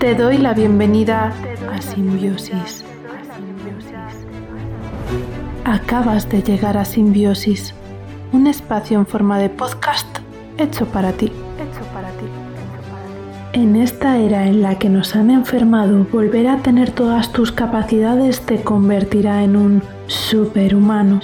Te doy la bienvenida a Simbiosis. Acabas de llegar a Simbiosis, un espacio en forma de podcast hecho para ti. En esta era en la que nos han enfermado, volver a tener todas tus capacidades te convertirá en un superhumano.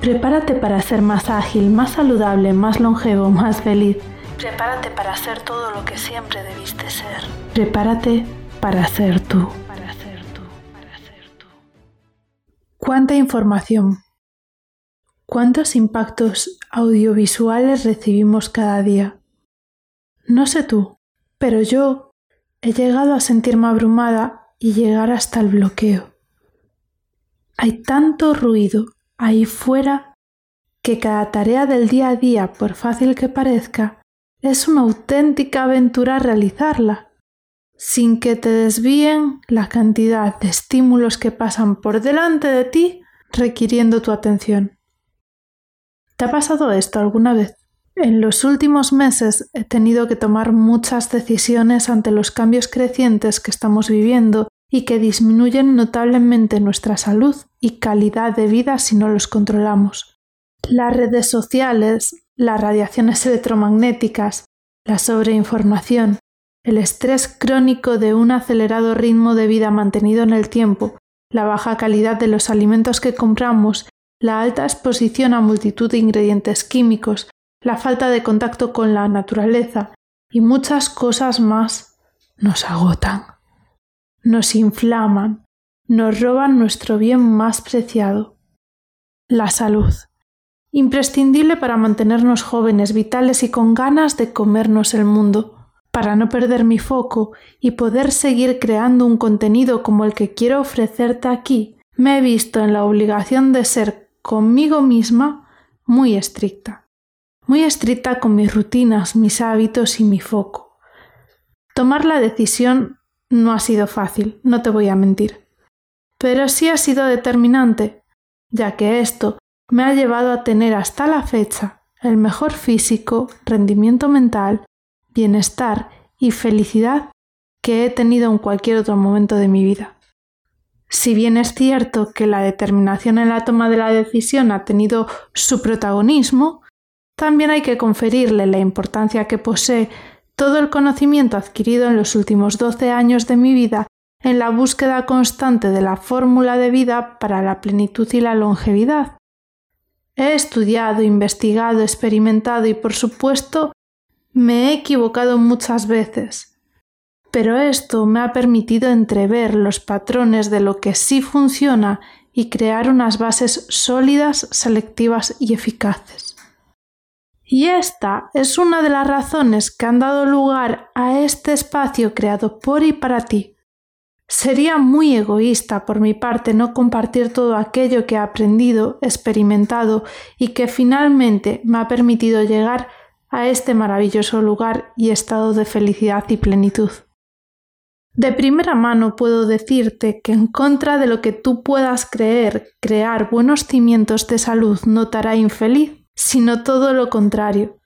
Prepárate para ser más ágil, más saludable, más longevo, más feliz. Prepárate para ser todo lo que siempre debiste ser. Prepárate para ser tú. Para ser tú. Para ser tú. ¿Cuánta información? ¿Cuántos impactos audiovisuales recibimos cada día? No sé tú, pero yo he llegado a sentirme abrumada y llegar hasta el bloqueo. Hay tanto ruido ahí fuera que cada tarea del día a día, por fácil que parezca, es una auténtica aventura realizarla, sin que te desvíen la cantidad de estímulos que pasan por delante de ti requiriendo tu atención. ¿Te ha pasado esto alguna vez? En los últimos meses he tenido que tomar muchas decisiones ante los cambios crecientes que estamos viviendo y que disminuyen notablemente nuestra salud y calidad de vida si no los controlamos. Las redes sociales, las radiaciones electromagnéticas, la sobreinformación, el estrés crónico de un acelerado ritmo de vida mantenido en el tiempo, la baja calidad de los alimentos que compramos, la alta exposición a multitud de ingredientes químicos, la falta de contacto con la naturaleza y muchas cosas más nos agotan nos inflaman, nos roban nuestro bien más preciado, la salud, imprescindible para mantenernos jóvenes, vitales y con ganas de comernos el mundo, para no perder mi foco y poder seguir creando un contenido como el que quiero ofrecerte aquí, me he visto en la obligación de ser conmigo misma muy estricta, muy estricta con mis rutinas, mis hábitos y mi foco. Tomar la decisión no ha sido fácil, no te voy a mentir. Pero sí ha sido determinante, ya que esto me ha llevado a tener hasta la fecha el mejor físico, rendimiento mental, bienestar y felicidad que he tenido en cualquier otro momento de mi vida. Si bien es cierto que la determinación en la toma de la decisión ha tenido su protagonismo, también hay que conferirle la importancia que posee todo el conocimiento adquirido en los últimos doce años de mi vida en la búsqueda constante de la fórmula de vida para la plenitud y la longevidad. He estudiado, investigado, experimentado y, por supuesto, me he equivocado muchas veces. Pero esto me ha permitido entrever los patrones de lo que sí funciona y crear unas bases sólidas, selectivas y eficaces. Y esta es una de las razones que han dado lugar a este espacio creado por y para ti. Sería muy egoísta por mi parte no compartir todo aquello que he aprendido, experimentado y que finalmente me ha permitido llegar a este maravilloso lugar y estado de felicidad y plenitud. De primera mano puedo decirte que en contra de lo que tú puedas creer, crear buenos cimientos de salud no te hará infeliz sino todo lo contrario.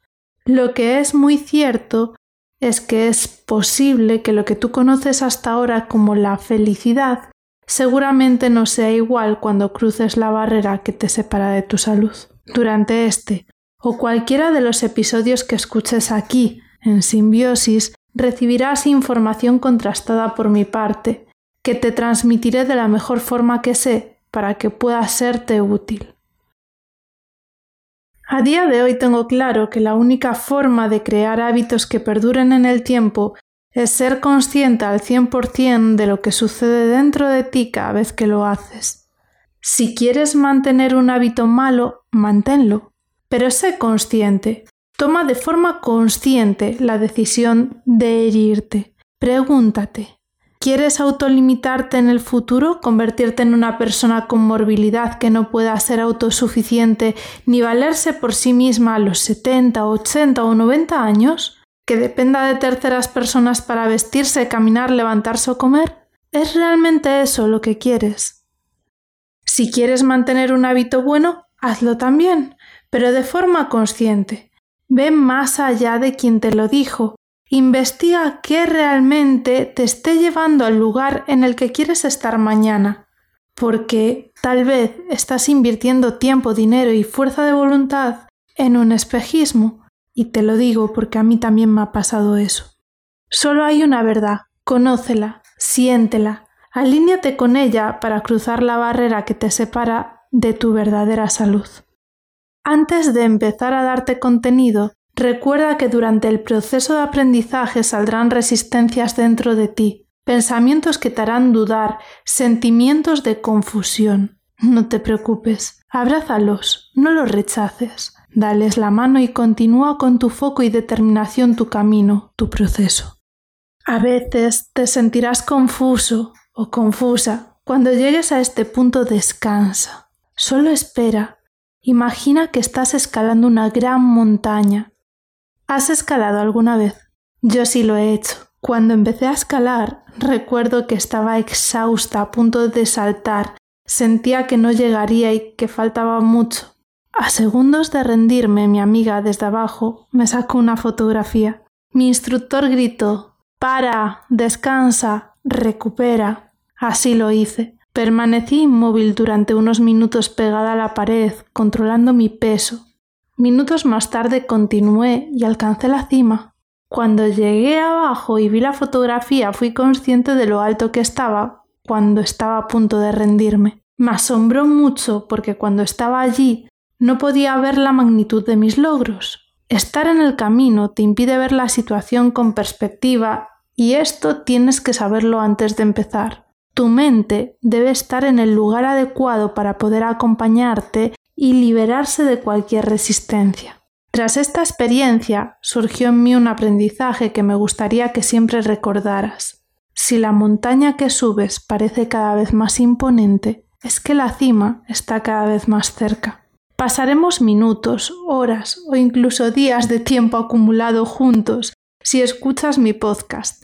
Lo que es muy cierto es que es posible que lo que tú conoces hasta ahora como la felicidad seguramente no sea igual cuando cruces la barrera que te separa de tu salud. Durante este o cualquiera de los episodios que escuches aquí, en Simbiosis, recibirás información contrastada por mi parte, que te transmitiré de la mejor forma que sé para que pueda serte útil. A día de hoy tengo claro que la única forma de crear hábitos que perduren en el tiempo es ser consciente al 100% de lo que sucede dentro de ti cada vez que lo haces. Si quieres mantener un hábito malo, manténlo, pero sé consciente. Toma de forma consciente la decisión de herirte. Pregúntate, ¿Quieres autolimitarte en el futuro, convertirte en una persona con morbilidad que no pueda ser autosuficiente ni valerse por sí misma a los 70, 80 o 90 años? ¿Que dependa de terceras personas para vestirse, caminar, levantarse o comer? ¿Es realmente eso lo que quieres? Si quieres mantener un hábito bueno, hazlo también, pero de forma consciente. Ve más allá de quien te lo dijo Investiga qué realmente te esté llevando al lugar en el que quieres estar mañana, porque tal vez estás invirtiendo tiempo, dinero y fuerza de voluntad en un espejismo, y te lo digo porque a mí también me ha pasado eso. Solo hay una verdad, conócela, siéntela, alíñate con ella para cruzar la barrera que te separa de tu verdadera salud. Antes de empezar a darte contenido, Recuerda que durante el proceso de aprendizaje saldrán resistencias dentro de ti, pensamientos que te harán dudar, sentimientos de confusión. No te preocupes, abrázalos, no los rechaces. Dales la mano y continúa con tu foco y determinación tu camino, tu proceso. A veces te sentirás confuso o confusa. Cuando llegues a este punto descansa. Solo espera. Imagina que estás escalando una gran montaña ¿Has escalado alguna vez? Yo sí lo he hecho. Cuando empecé a escalar, recuerdo que estaba exhausta, a punto de saltar. Sentía que no llegaría y que faltaba mucho. A segundos de rendirme, mi amiga desde abajo me sacó una fotografía. Mi instructor gritó Para, descansa, recupera. Así lo hice. Permanecí inmóvil durante unos minutos pegada a la pared, controlando mi peso, Minutos más tarde continué y alcancé la cima. Cuando llegué abajo y vi la fotografía fui consciente de lo alto que estaba cuando estaba a punto de rendirme. Me asombró mucho porque cuando estaba allí no podía ver la magnitud de mis logros. Estar en el camino te impide ver la situación con perspectiva y esto tienes que saberlo antes de empezar. Tu mente debe estar en el lugar adecuado para poder acompañarte y liberarse de cualquier resistencia. Tras esta experiencia surgió en mí un aprendizaje que me gustaría que siempre recordaras. Si la montaña que subes parece cada vez más imponente, es que la cima está cada vez más cerca. Pasaremos minutos, horas o incluso días de tiempo acumulado juntos si escuchas mi podcast.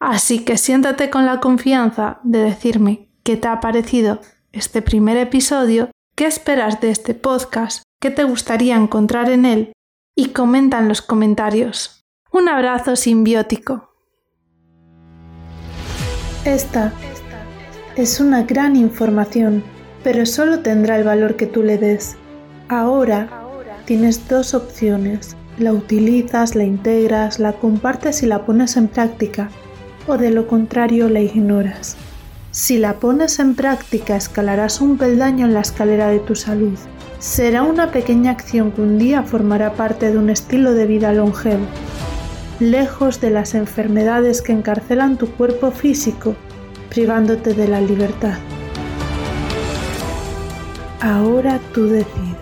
Así que siéntate con la confianza de decirme qué te ha parecido este primer episodio ¿Qué esperas de este podcast? ¿Qué te gustaría encontrar en él? Y comenta en los comentarios. Un abrazo simbiótico. Esta es una gran información, pero solo tendrá el valor que tú le des. Ahora tienes dos opciones. La utilizas, la integras, la compartes y la pones en práctica, o de lo contrario la ignoras. Si la pones en práctica, escalarás un peldaño en la escalera de tu salud. Será una pequeña acción que un día formará parte de un estilo de vida longevo, lejos de las enfermedades que encarcelan tu cuerpo físico, privándote de la libertad. Ahora tú decides.